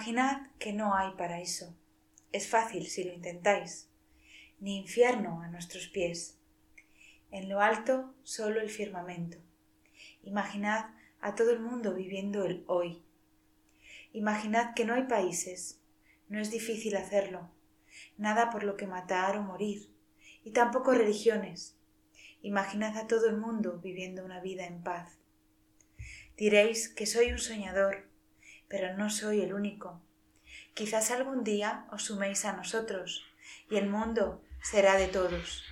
Imaginad que no hay paraíso. Es fácil si lo intentáis. Ni infierno a nuestros pies. En lo alto solo el firmamento. Imaginad a todo el mundo viviendo el hoy. Imaginad que no hay países. No es difícil hacerlo. Nada por lo que matar o morir. Y tampoco religiones. Imaginad a todo el mundo viviendo una vida en paz. Diréis que soy un soñador pero no soy el único. Quizás algún día os suméis a nosotros y el mundo será de todos.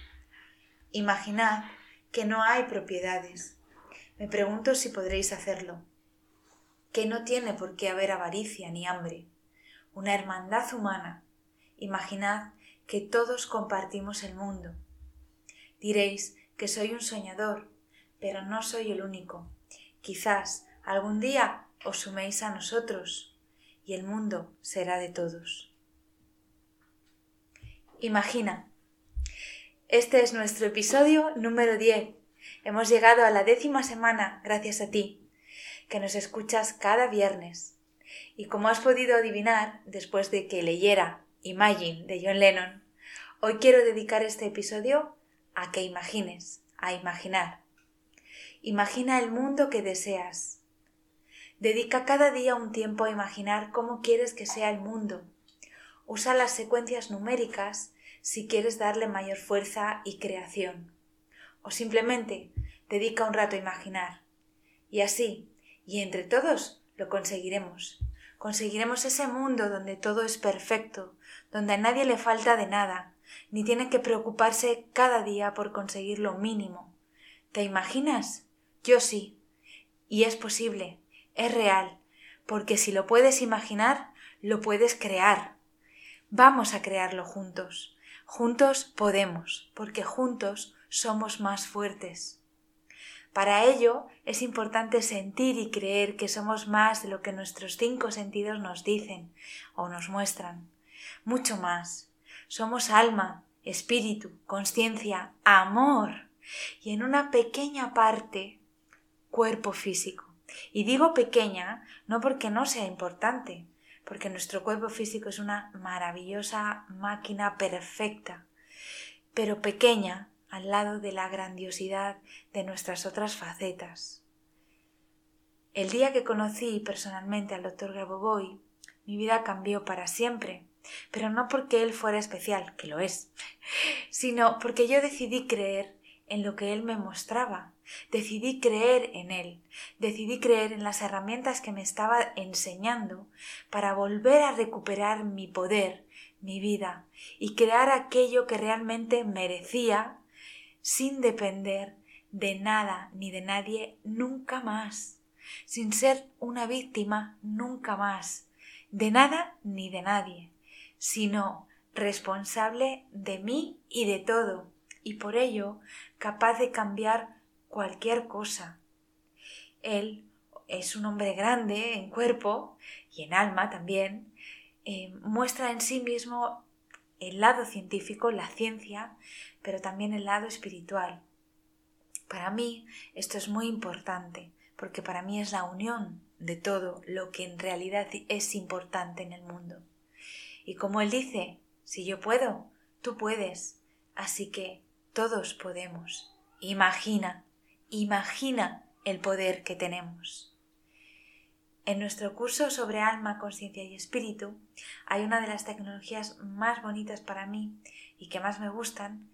Imaginad que no hay propiedades. Me pregunto si podréis hacerlo. Que no tiene por qué haber avaricia ni hambre. Una hermandad humana. Imaginad que todos compartimos el mundo. Diréis que soy un soñador, pero no soy el único. Quizás algún día os suméis a nosotros y el mundo será de todos. Imagina. Este es nuestro episodio número 10. Hemos llegado a la décima semana gracias a ti, que nos escuchas cada viernes. Y como has podido adivinar, después de que leyera Imagine de John Lennon, hoy quiero dedicar este episodio a que imagines, a imaginar. Imagina el mundo que deseas, Dedica cada día un tiempo a imaginar cómo quieres que sea el mundo. Usa las secuencias numéricas si quieres darle mayor fuerza y creación. O simplemente dedica un rato a imaginar. Y así, y entre todos, lo conseguiremos. Conseguiremos ese mundo donde todo es perfecto, donde a nadie le falta de nada, ni tiene que preocuparse cada día por conseguir lo mínimo. ¿Te imaginas? Yo sí. Y es posible es real, porque si lo puedes imaginar, lo puedes crear. Vamos a crearlo juntos. Juntos podemos, porque juntos somos más fuertes. Para ello es importante sentir y creer que somos más de lo que nuestros cinco sentidos nos dicen o nos muestran. Mucho más. Somos alma, espíritu, conciencia, amor y en una pequeña parte cuerpo físico. Y digo pequeña no porque no sea importante, porque nuestro cuerpo físico es una maravillosa máquina perfecta, pero pequeña al lado de la grandiosidad de nuestras otras facetas. El día que conocí personalmente al doctor Grabovoi, mi vida cambió para siempre, pero no porque él fuera especial, que lo es, sino porque yo decidí creer en lo que él me mostraba Decidí creer en él, decidí creer en las herramientas que me estaba enseñando para volver a recuperar mi poder, mi vida, y crear aquello que realmente merecía sin depender de nada ni de nadie nunca más, sin ser una víctima nunca más, de nada ni de nadie, sino responsable de mí y de todo, y por ello capaz de cambiar cualquier cosa. Él es un hombre grande en cuerpo y en alma también, eh, muestra en sí mismo el lado científico, la ciencia, pero también el lado espiritual. Para mí esto es muy importante, porque para mí es la unión de todo lo que en realidad es importante en el mundo. Y como él dice, si yo puedo, tú puedes, así que todos podemos. Imagina Imagina el poder que tenemos. En nuestro curso sobre alma, conciencia y espíritu hay una de las tecnologías más bonitas para mí y que más me gustan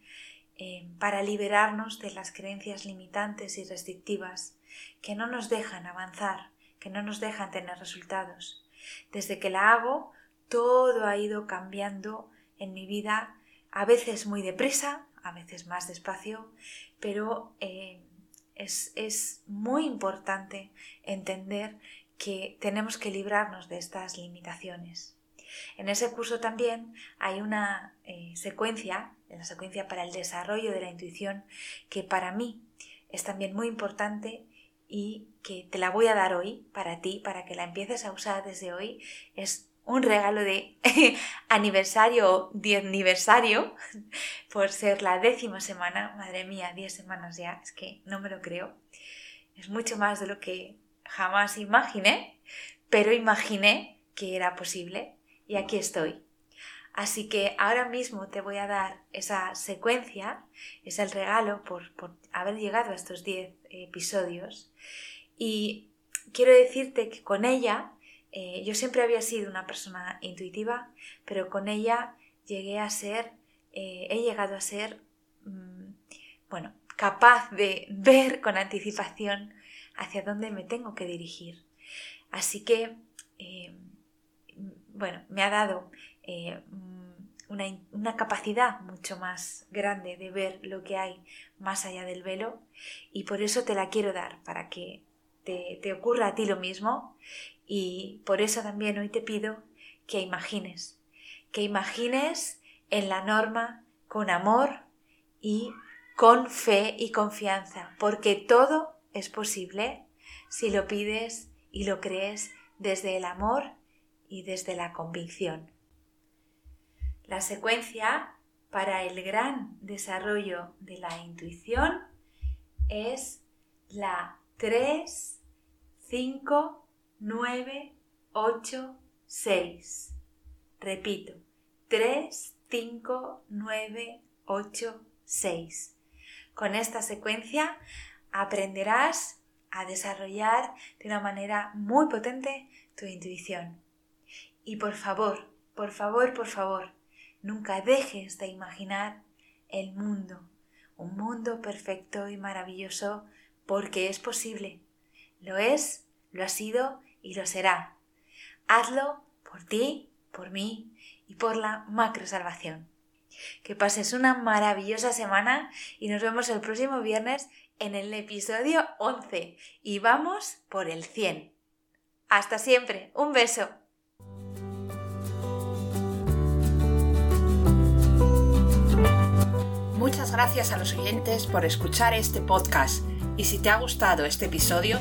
eh, para liberarnos de las creencias limitantes y restrictivas que no nos dejan avanzar, que no nos dejan tener resultados. Desde que la hago, todo ha ido cambiando en mi vida, a veces muy deprisa, a veces más despacio, pero eh, es, es muy importante entender que tenemos que librarnos de estas limitaciones. En ese curso también hay una eh, secuencia, la secuencia para el desarrollo de la intuición, que para mí es también muy importante y que te la voy a dar hoy para ti, para que la empieces a usar desde hoy. Un regalo de aniversario, diez aniversario, por ser la décima semana. Madre mía, diez semanas ya, es que no me lo creo. Es mucho más de lo que jamás imaginé, pero imaginé que era posible y aquí estoy. Así que ahora mismo te voy a dar esa secuencia, es el regalo por, haber llegado a estos 10 episodios. Y quiero decirte que con ella, eh, yo siempre había sido una persona intuitiva, pero con ella llegué a ser, eh, he llegado a ser, mm, bueno, capaz de ver con anticipación hacia dónde me tengo que dirigir. Así que, eh, bueno, me ha dado eh, una, capacidad mucho más grande de ver lo que hay más allá del velo y por eso te la quiero dar, para que te, te ocurra a ti lo mismo y por eso también hoy te pido que imagines, que imagines en la norma con amor y con fe y confianza, porque todo es posible si lo pides y lo crees desde el amor y desde la convicción. La secuencia para el gran desarrollo de la intuición es la 3, 5, 9, 8, 6. Repito, 3, 5, 9, 8, 6. Con esta secuencia aprenderás a desarrollar de una manera muy potente tu intuición. Y por favor, por favor, por favor, Nunca dejes de imaginar el mundo, un mundo perfecto y maravilloso, porque es posible. Lo es, lo ha sido y lo será. Hazlo por ti, por mí y por la macro salvación. Que pases una maravillosa semana y nos vemos el próximo viernes en el episodio 11 y vamos por el 100. Hasta siempre, un beso. Muchas gracias a los oyentes por escuchar este podcast y si te ha gustado este episodio,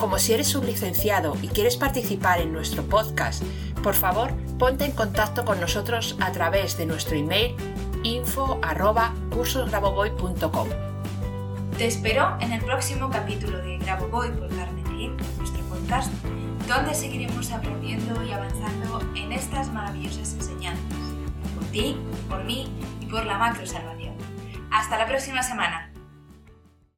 como si eres un licenciado y quieres participar en nuestro podcast, por favor ponte en contacto con nosotros a través de nuestro email info arroba Te espero en el próximo capítulo de Graboboy por Carmen nuestro podcast, donde seguiremos aprendiendo y avanzando en estas maravillosas enseñanzas, por ti, por mí y por la macro salvación. Hasta la próxima semana.